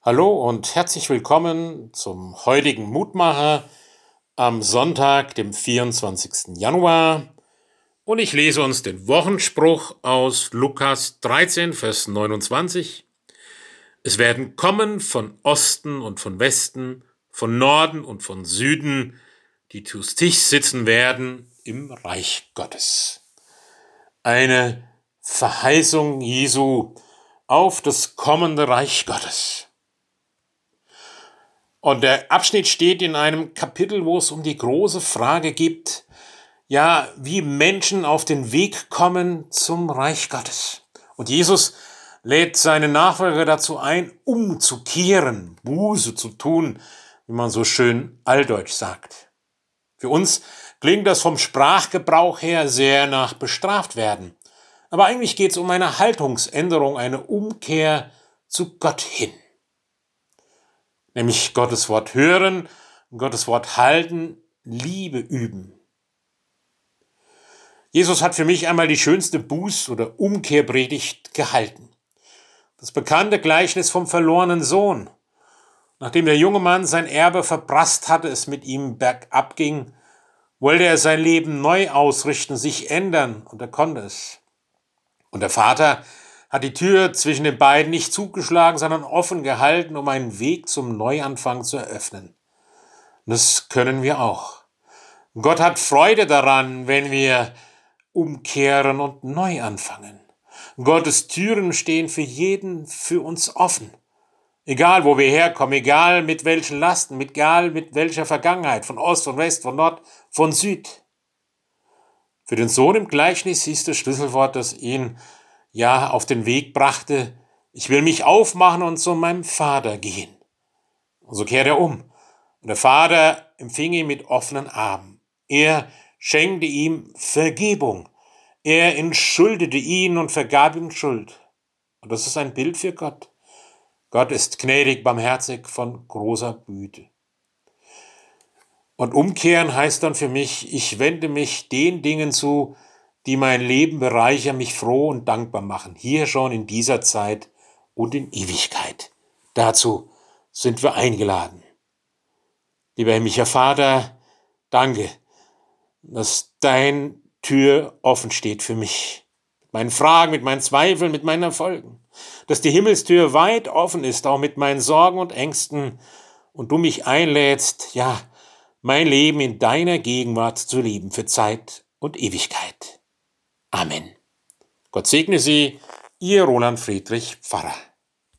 Hallo und herzlich willkommen zum heutigen Mutmacher am Sonntag, dem 24. Januar. Und ich lese uns den Wochenspruch aus Lukas 13, Vers 29. Es werden kommen von Osten und von Westen, von Norden und von Süden, die zu Tisch sitzen werden im Reich Gottes. Eine Verheißung Jesu auf das kommende Reich Gottes. Und der Abschnitt steht in einem Kapitel, wo es um die große Frage gibt, ja, wie Menschen auf den Weg kommen zum Reich Gottes. Und Jesus lädt seine Nachfolger dazu ein, umzukehren, Buße zu tun, wie man so schön alldeutsch sagt. Für uns klingt das vom Sprachgebrauch her sehr nach bestraft werden. Aber eigentlich geht es um eine Haltungsänderung, eine Umkehr zu Gott hin nämlich Gottes Wort hören, Gottes Wort halten, Liebe üben. Jesus hat für mich einmal die schönste Buß- oder Umkehrpredigt gehalten. Das bekannte Gleichnis vom verlorenen Sohn. Nachdem der junge Mann sein Erbe verprasst hatte, es mit ihm bergab ging, wollte er sein Leben neu ausrichten, sich ändern, und er konnte es. Und der Vater hat die Tür zwischen den beiden nicht zugeschlagen, sondern offen gehalten, um einen Weg zum Neuanfang zu eröffnen. Das können wir auch. Gott hat Freude daran, wenn wir umkehren und neu anfangen. Gottes Türen stehen für jeden, für uns offen. Egal, wo wir herkommen, egal mit welchen Lasten, egal mit welcher Vergangenheit, von Ost, von West, von Nord, von Süd. Für den Sohn im Gleichnis hieß das Schlüsselwort, das ihn ja auf den Weg brachte, ich will mich aufmachen und zu meinem Vater gehen. Und so kehrt er um. Und der Vater empfing ihn mit offenen Armen. Er schenkte ihm Vergebung. Er entschuldete ihn und vergab ihm Schuld. Und das ist ein Bild für Gott. Gott ist gnädig, barmherzig, von großer Güte. Und umkehren heißt dann für mich, ich wende mich den Dingen zu, die mein Leben bereichern, mich froh und dankbar machen, hier schon in dieser Zeit und in Ewigkeit. Dazu sind wir eingeladen. Lieber himmlischer Vater, danke, dass dein Tür offen steht für mich. Mit meinen Fragen, mit meinen Zweifeln, mit meinen Erfolgen. Dass die Himmelstür weit offen ist, auch mit meinen Sorgen und Ängsten, und du mich einlädst, ja, mein Leben in deiner Gegenwart zu leben für Zeit und Ewigkeit. Amen. Gott segne Sie, Ihr Roland Friedrich Pfarrer.